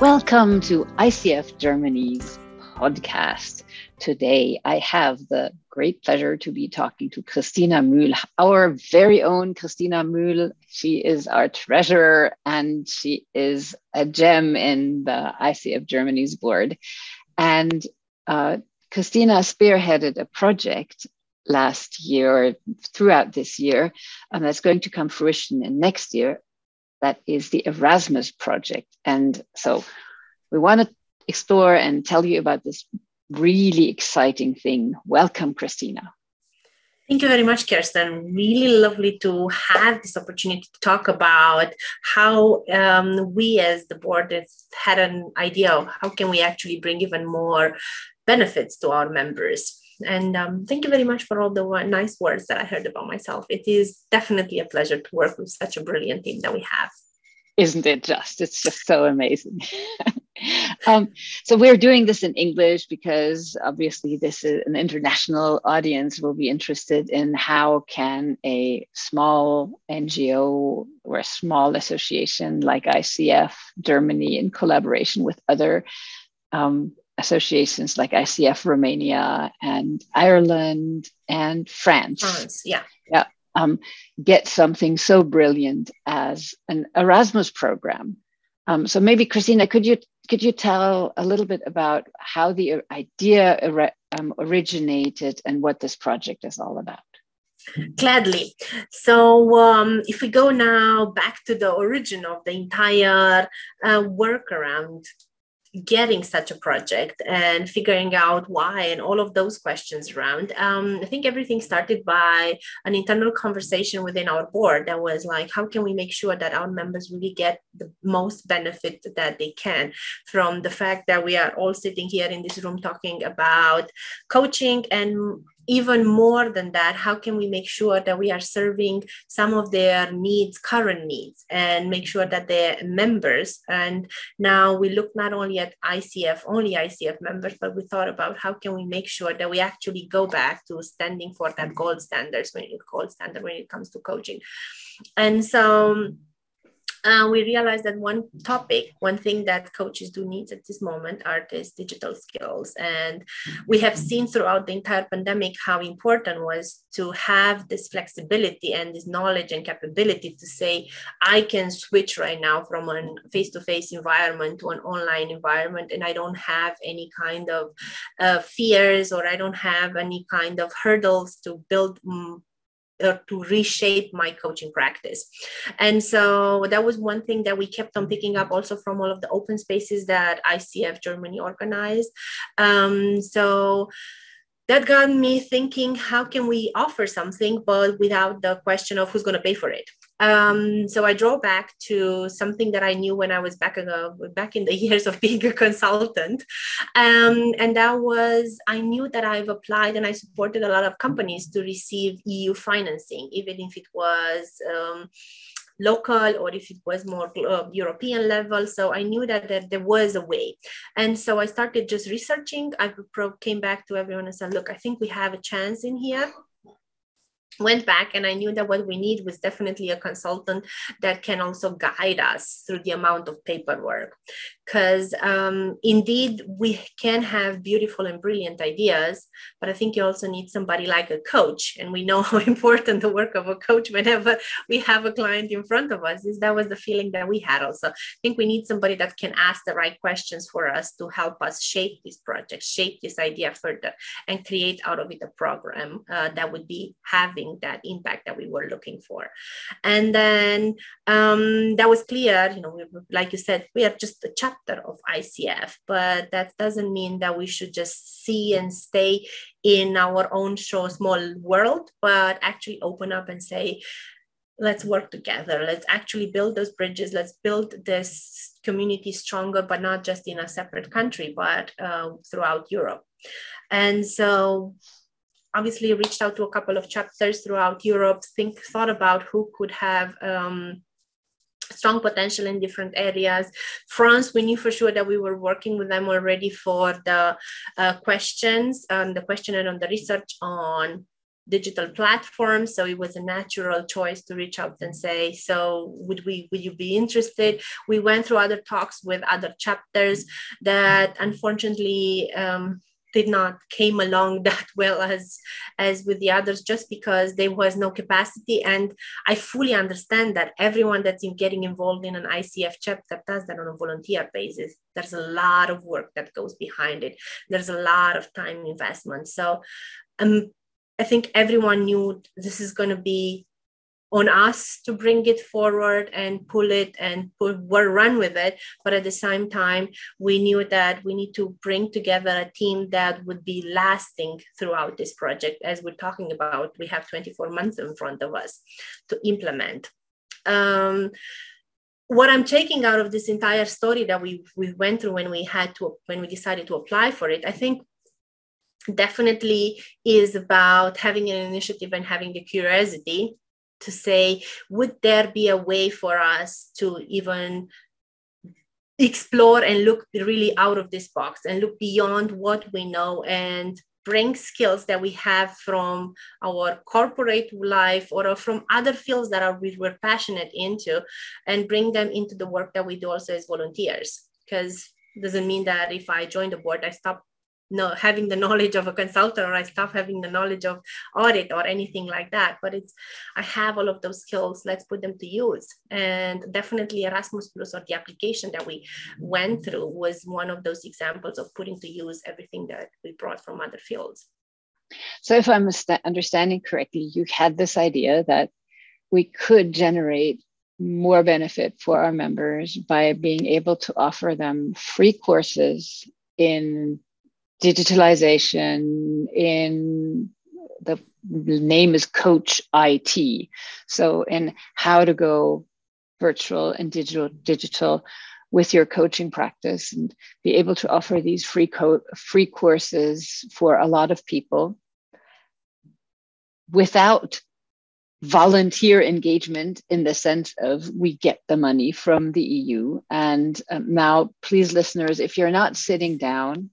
Welcome to ICF Germany's podcast. Today, I have the great pleasure to be talking to Christina Mühl, our very own Christina Mühl. She is our treasurer and she is a gem in the ICF Germany's board. And uh, Christina spearheaded a project last year, throughout this year, and that's going to come fruition in next year that is the Erasmus project. And so we want to explore and tell you about this really exciting thing. Welcome, Christina. Thank you very much, Kirsten. Really lovely to have this opportunity to talk about how um, we as the board have had an idea of how can we actually bring even more benefits to our members. And um, thank you very much for all the nice words that I heard about myself. It is definitely a pleasure to work with such a brilliant team that we have. Isn't it just? It's just so amazing. um, so we're doing this in English because obviously this is an international audience will be interested in how can a small NGO or a small association like ICF Germany in collaboration with other um, associations like ICF Romania and Ireland and France. France, yeah. Yeah. Um, get something so brilliant as an Erasmus program. Um, so maybe Christina, could you could you tell a little bit about how the idea um, originated and what this project is all about? Gladly. So, um, if we go now back to the origin of the entire uh, work around getting such a project and figuring out why and all of those questions around um, i think everything started by an internal conversation within our board that was like how can we make sure that our members really get the most benefit that they can from the fact that we are all sitting here in this room talking about coaching and even more than that, how can we make sure that we are serving some of their needs, current needs, and make sure that they're members? And now we look not only at ICF, only ICF members, but we thought about how can we make sure that we actually go back to standing for that gold standards when it gold standard when it comes to coaching. And so uh, we realized that one topic, one thing that coaches do need at this moment are these digital skills. And we have seen throughout the entire pandemic how important was to have this flexibility and this knowledge and capability to say, I can switch right now from a face-to-face environment to an online environment, and I don't have any kind of uh, fears or I don't have any kind of hurdles to build mm, uh, to reshape my coaching practice. And so that was one thing that we kept on picking up also from all of the open spaces that ICF Germany organized. Um, so that got me thinking how can we offer something but without the question of who's going to pay for it um, so I draw back to something that I knew when I was back in the, back in the years of being a consultant, um, and that was I knew that I've applied and I supported a lot of companies to receive EU financing, even if it was. Um, local or if it was more uh, European level. So I knew that, that there was a way. And so I started just researching. I came back to everyone and said, look, I think we have a chance in here went back and i knew that what we need was definitely a consultant that can also guide us through the amount of paperwork because um, indeed we can have beautiful and brilliant ideas but i think you also need somebody like a coach and we know how important the work of a coach whenever we have a client in front of us is that was the feeling that we had also. I think we need somebody that can ask the right questions for us to help us shape this project shape this idea further and create out of it a program uh, that would be having that impact that we were looking for. And then um, that was clear you know we, like you said we are just a chat chapter of ICF, but that doesn't mean that we should just see and stay in our own show, small world, but actually open up and say, let's work together. Let's actually build those bridges. Let's build this community stronger, but not just in a separate country, but uh, throughout Europe. And so obviously reached out to a couple of chapters throughout Europe, think thought about who could have um, strong potential in different areas. France, we knew for sure that we were working with them already for the uh, questions, um, the questionnaire on the research on digital platforms so it was a natural choice to reach out and say so would we would you be interested we went through other talks with other chapters that unfortunately um, did not came along that well as as with the others just because there was no capacity. And i fully understand that everyone that's in getting involved in an icf chapter that does that on a volunteer basis. There's a lot of work that goes behind it. There's a lot of time investment. So um, i think everyone knew this is going to be on us to bring it forward and pull it and pull, run with it. But at the same time, we knew that we need to bring together a team that would be lasting throughout this project. As we're talking about, we have 24 months in front of us to implement. Um, what I'm taking out of this entire story that we we went through when we had to when we decided to apply for it, I think definitely is about having an initiative and having the curiosity to say, would there be a way for us to even explore and look really out of this box and look beyond what we know and bring skills that we have from our corporate life or from other fields that are we, we're passionate into and bring them into the work that we do also as volunteers? Because doesn't mean that if i join the board i stop no having the knowledge of a consultant or i stop having the knowledge of audit or anything like that but it's i have all of those skills let's put them to use. And definitely erasmus plus or the application that we went through was one of those examples of putting to use everything that we brought from other fields. So if i'm understanding correctly you had this idea that we could generate more benefit for our members by being able to offer them free courses in digitalization in the name is coach it so in how to go virtual and digital digital with your coaching practice and be able to offer these free co- free courses for a lot of people without volunteer engagement in the sense of we get the money from the EU. And um, now, please, listeners, if you're not sitting down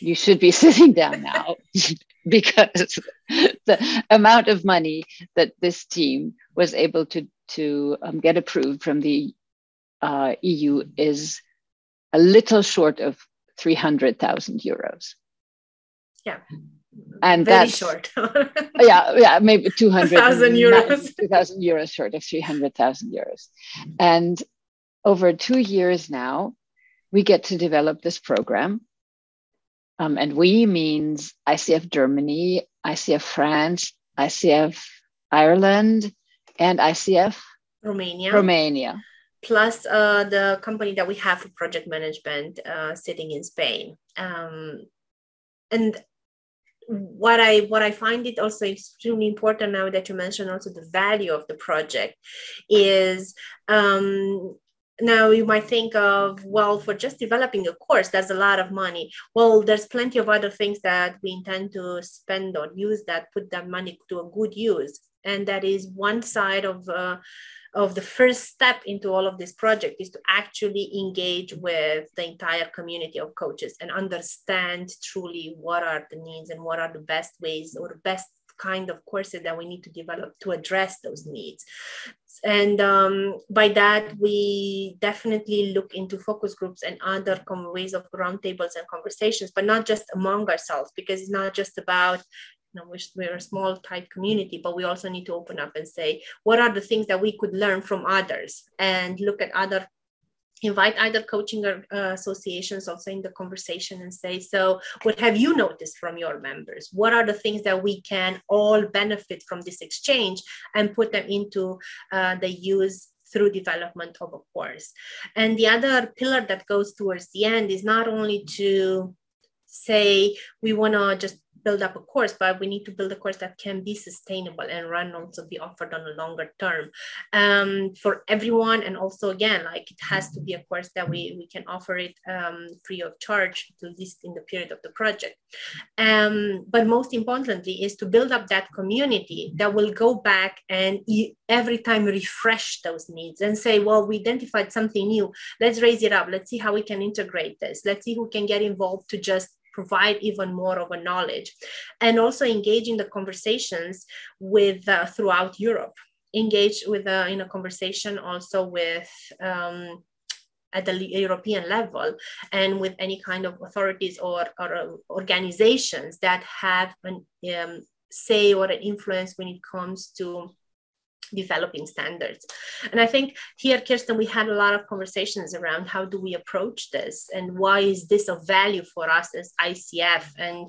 you should be sitting down now because the amount of money that this team was able to to um, get approved from the uh, EU is a little short of 300,000 euros. Yeah. And Very that's short. yeah, yeah, maybe 200,000 euros. 2,000 euros short of 300,000 euros. And over two years now, we get to develop this program um, and we means ICF Germany, ICF France, ICF Ireland, and ICF Romania. Romania. Plus uh, the company that we have for project management uh, sitting in Spain. Um, and what I what I find it also extremely important now that you mentioned also the value of the project is um, now you might think of well for just developing a course that's a lot of money. Well there's plenty of other things that we intend to spend or use that put that money to a good use. And that is one side of uh, of the first step into all of this project is to actually engage with the entire community of coaches and understand truly what are the needs and what are the best ways or best kind of courses that we need to develop to address those needs. And um, by that, we definitely look into focus groups and other ways of roundtables and conversations, but not just among ourselves, because it's not just about you know, we're a small tight community, but we also need to open up and say, what are the things that we could learn from others and look at other invite other coaching uh, associations also in the conversation and say so what have you noticed from your members? What are the things that we can all benefit from this exchange and put them into uh, the use through development of a course? And the other pillar that goes towards the end is not only to say we want to just build up a course, but we need to build a course that can be sustainable and run also be offered on a longer term um, for everyone. And also, again, like it has to be a course that we, we can offer it um, free of charge, at least in the period of the project. Um, but most importantly, is to build up that community that will go back and every time refresh those needs and say, well, we identified something new. Let's raise it up. Let's see how we can integrate this. Let's see who can get involved to just provide even more of a knowledge and also engaging the conversations with uh, throughout europe. Engage with uh, in a conversation also with um, at the European level and with any kind of authorities or, or uh, organizations that have an um, say or an influence when it comes to developing standards. And I think here, Kirsten, we had a lot of conversations around how do we approach this and why is this of value for us as ICF and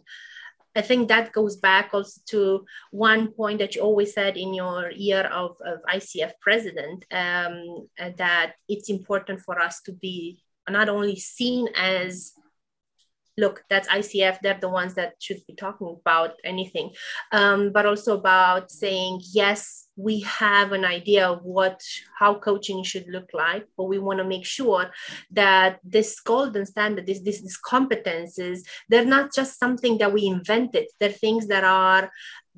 I think that goes back also to one point that you always said in your year of, of ICF president um, that it's important for us to be not only seen as look, that's ICF, they're the ones that should be talking about anything, um, but also about saying, yes, we have an idea of what, how coaching should look like, but we want to make sure that this golden standard, this, this, these competences, they're not just something that we invented. They're things that are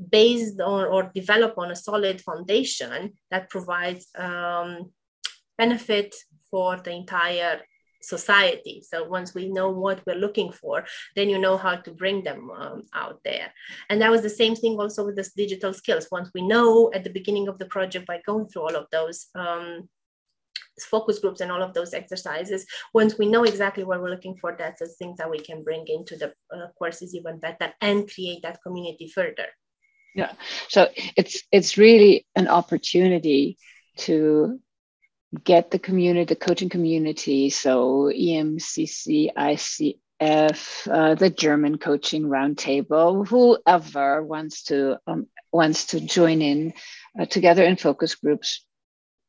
based on or develop on a solid foundation that provides um, benefit for the entire society. So once we know what we're looking for, then you know how to bring them um, out there. And that was the same thing also with this digital skills. Once we know at the beginning of the project by going through all of those um, focus groups and all of those exercises, once we know exactly what we're looking for, that's the things that we can bring into the uh, courses even better and create that community further. Yeah, so it's it's really an opportunity to get the community, the coaching community, so EMCC, ICF, uh, the German Coaching Roundtable, whoever wants to um, wants to join in uh, together in focus groups,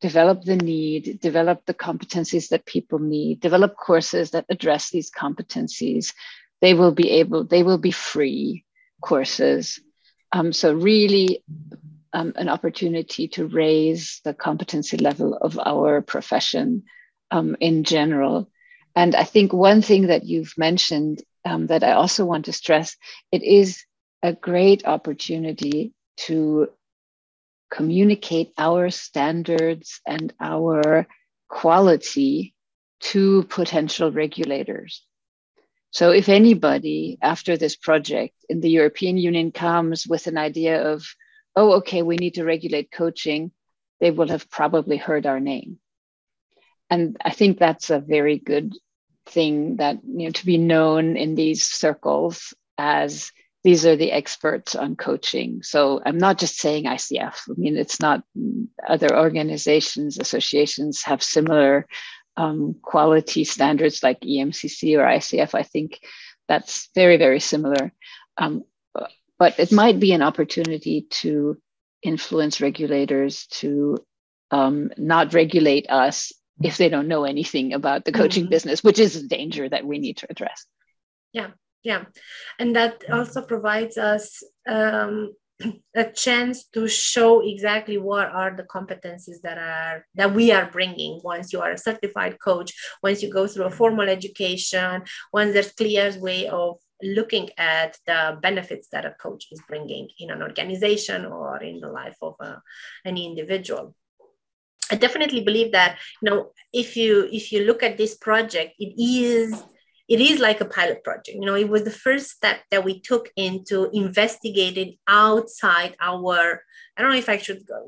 develop the need, develop the competencies that people need, develop courses that address these competencies. They will be able, they will be free courses. Um, so really um, an opportunity to raise the competency level of our profession um, in general. And I think one thing that you've mentioned um, that I also want to stress it is a great opportunity to communicate our standards and our quality to potential regulators. So, if anybody after this project in the European Union comes with an idea of oh, okay, we need to regulate coaching, they will have probably heard our name. And I think that's a very good thing that, you know, to be known in these circles as these are the experts on coaching. So I'm not just saying ICF. I mean, it's not other organizations, associations have similar um, quality standards like EMCC or ICF. I think that's very, very similar. Um, but it might be an opportunity to influence regulators to um, not regulate us if they don't know anything about the coaching mm-hmm. business, which is a danger that we need to address. Yeah, yeah. And that also provides us um, a chance to show exactly what are the competencies that are that we are bringing once you are a certified coach once you go through a formal education once there's clear way of looking at the benefits that a coach is bringing in an organization or in the life of uh, any individual. I definitely believe that you know if you if you look at this project it is it is like a pilot project you know it was the first step that we took into investigating outside our i don't know if i should go,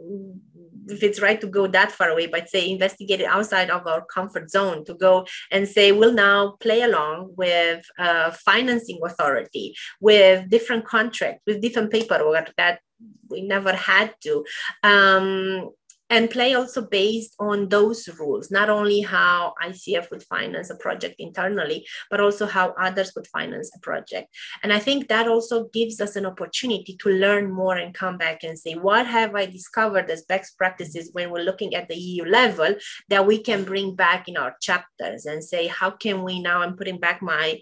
if it's right to go that far away, but say investigate it outside of our comfort zone to go and say we'll now play along with uh, financing authority, with different contracts, with different paperwork that we never had to. Um, and play also based on those rules, not only how ICF would finance a project internally, but also how others would finance a project. And I think that also gives us an opportunity to learn more and come back and say, what have I discovered as best practices when we're looking at the EU level that we can bring back in our chapters and say, how can we now, I'm putting back my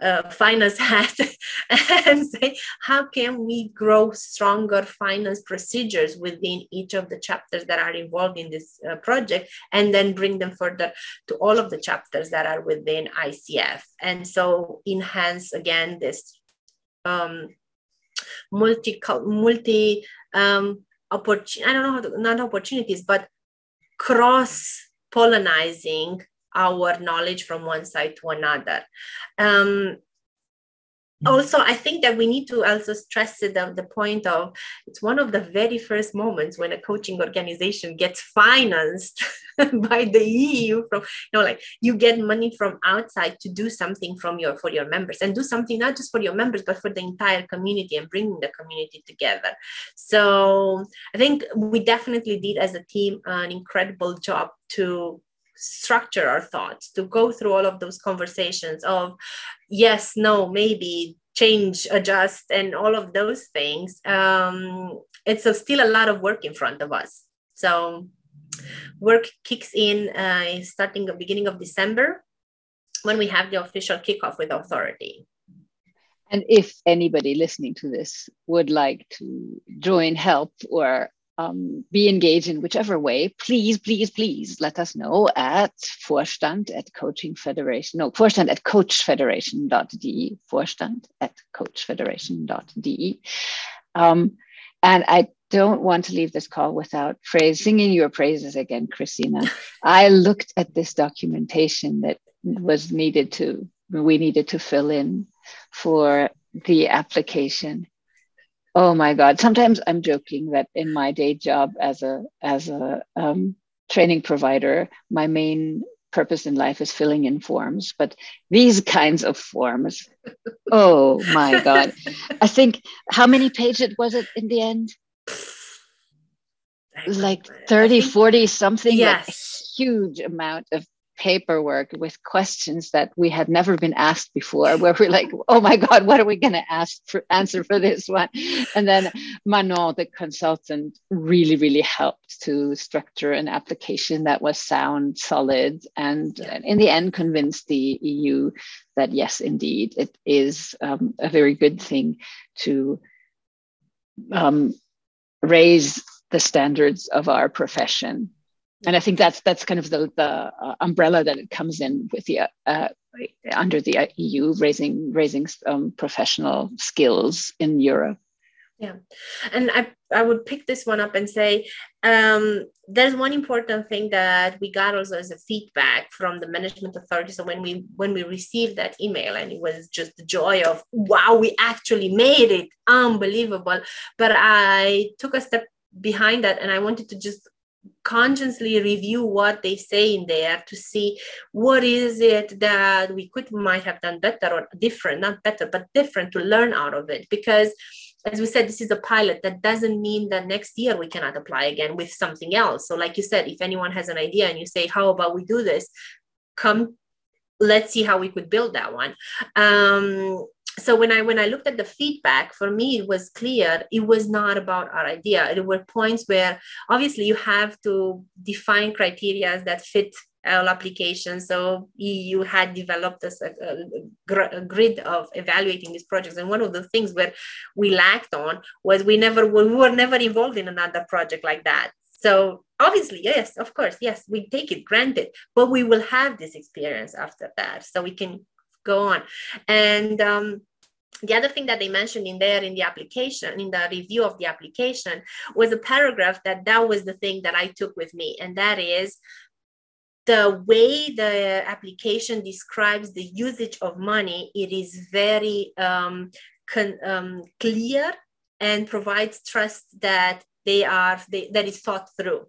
uh, finance hat and say how can we grow stronger finance procedures within each of the chapters that are involved in this uh, project and then bring them further to all of the chapters that are within icf and so enhance again this um, multi multi um, opportunity i don't know how to not opportunities but cross pollinizing our knowledge from one side to another. Um, also i think that we need to also stress the, the point of it's one of the very first moments when a coaching organization gets financed by the eu from you know like you get money from outside to do something from your for your members and do something not just for your members but for the entire community and bringing the community together so i think we definitely did as a team an incredible job to structure our thoughts to go through all of those conversations of yes no maybe change adjust and all of those things um, it's a, still a lot of work in front of us. So work kicks in uh, starting the beginning of december when we have the official kickoff with authority. And if anybody listening to this would like to join help or um, be engaged in whichever way, please, please, please let us know at Vorstand at Coaching Federation, no, Vorstand at Coach coachfederation.de, Vorstand at Coach coachfederation.de. Um, and I don't want to leave this call without praise, singing your praises again, Christina. I looked at this documentation that was needed to, we needed to fill in for the application oh my god. Sometimes i'm joking that in my day job as a as a um, training provider my main purpose in life is filling in forms but these kinds of forms oh my god. I think how many pages was it in the end? Like 30 40 something yes. like huge amount of paperwork with questions that we had never been asked before where we're like oh my god what are we going to ask for answer for this one? And then manon the consultant really really helped to structure an application that was sound solid and, and in the end convinced the eu that yes indeed it is um, a very good thing to um, raise the standards of our profession and I think that's that's kind of the the uh, umbrella that it comes in with the uh, under the EU raising raising um, professional skills in Europe. Yeah, and I I would pick this one up and say um, there's one important thing that we got also as a feedback from the management authority. So when we when we received that email, and it was just the joy of wow, we actually made it, unbelievable. But I took a step behind that, and I wanted to just consciously review what they say in there to see what is it that we could might have done better or different not better but different to learn out of it. Because as we said this is a pilot. That doesn't mean that next year we cannot apply again with something else. So like you said if anyone has an idea and you say how about we do this? Come let's see how we could build that one. Um, so when i when i looked at the feedback for me it was clear. It was not about our idea. There were points where obviously you have to define criteria that fit all applications. So you had developed a, a, a, grid of evaluating these projects. And one of the things where we lacked on was we never we were never involved in another project like that. So obviously yes of course yes we take it granted but we will have this experience after that. So we can go on. And um, the other thing that they mentioned in there in the application in the review of the application was a paragraph that that was the thing that i took with me and that is the way the application describes the usage of money it is very um, con, um, clear and provides trust that they are they, that is thought through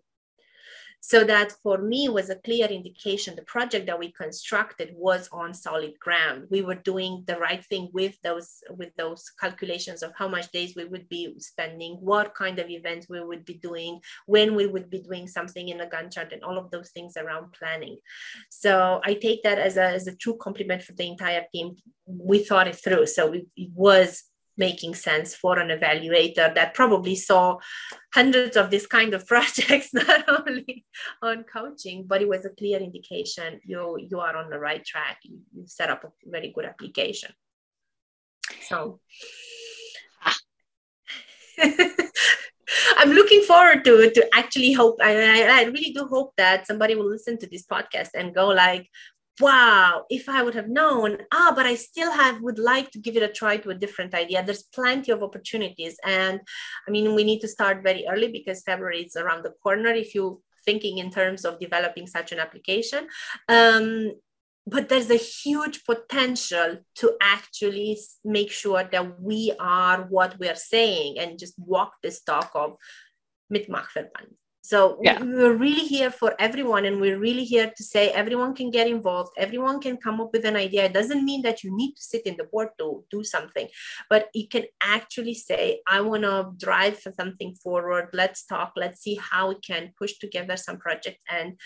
so that for me was a clear indication the project that we constructed was on solid ground. We were doing the right thing with those with those calculations of how much days we would be spending what kind of events we would be doing when we would be doing something in a Gantt chart and all of those things around planning. So i take that as a, as a true compliment for the entire team. We thought it through. So it, it was making sense for an evaluator that probably saw hundreds of this kind of projects not only on coaching but it was a clear indication you you are on the right track. You, you set up a very good application. So ah. I'm looking forward to to actually hope I, I really do hope that somebody will listen to this podcast and go like wow if i would have known ah but i still have would like to give it a try to a different idea. There's plenty of opportunities. And i mean we need to start very early because february is around the corner if you're thinking in terms of developing such an application. Um, but there's a huge potential to actually make sure that we are what we are saying and just walk this talk of Mitmachverband. So yeah. we're really here for everyone, and we're really here to say everyone can get involved. Everyone can come up with an idea. It doesn't mean that you need to sit in the board to do something, but you can actually say, "I want to drive something forward. Let's talk. Let's see how we can push together some project." And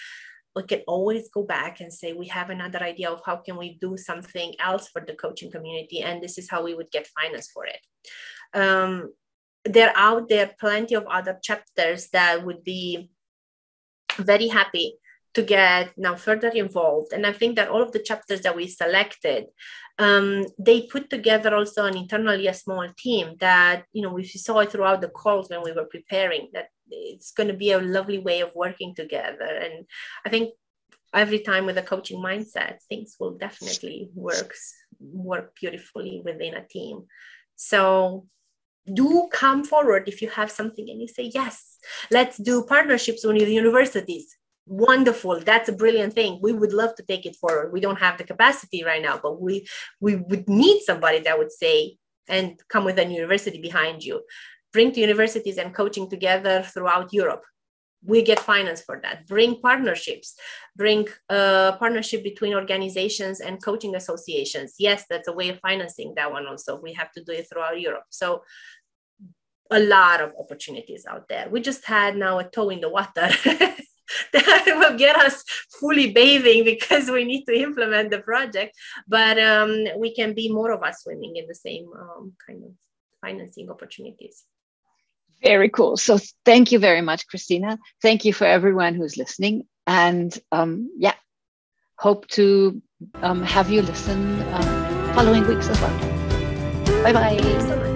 we can always go back and say we have another idea of how can we do something else for the coaching community, and this is how we would get finance for it. Um, there are out there plenty of other chapters that would be very happy to get now further involved. And i think that all of the chapters that we selected um, they put together also an internally a small team that you know we saw it throughout the calls when we were preparing that it's going to be a lovely way of working together. And i think every time with a coaching mindset things will definitely work work beautifully within a team. So do come forward if you have something and you say yes let's do partnerships with universities. Wonderful. That's a brilliant thing. We would love to take it forward. We don't have the capacity right now but we we would need somebody that would say and come with a university behind you. Bring the universities and coaching together throughout europe we get finance for that. Bring partnerships bring a partnership between organizations and coaching associations. Yes that's a way of financing that one also. We have to do it throughout europe. So a lot of opportunities out there. We just had now a toe in the water that will get us fully bathing because we need to implement the project. But um, we can be more of us swimming in the same um, kind of financing opportunities very cool. So thank you very much, Christina. Thank you for everyone who's listening. And um, yeah, hope to um, have you listen um, following weeks as well. Bye bye.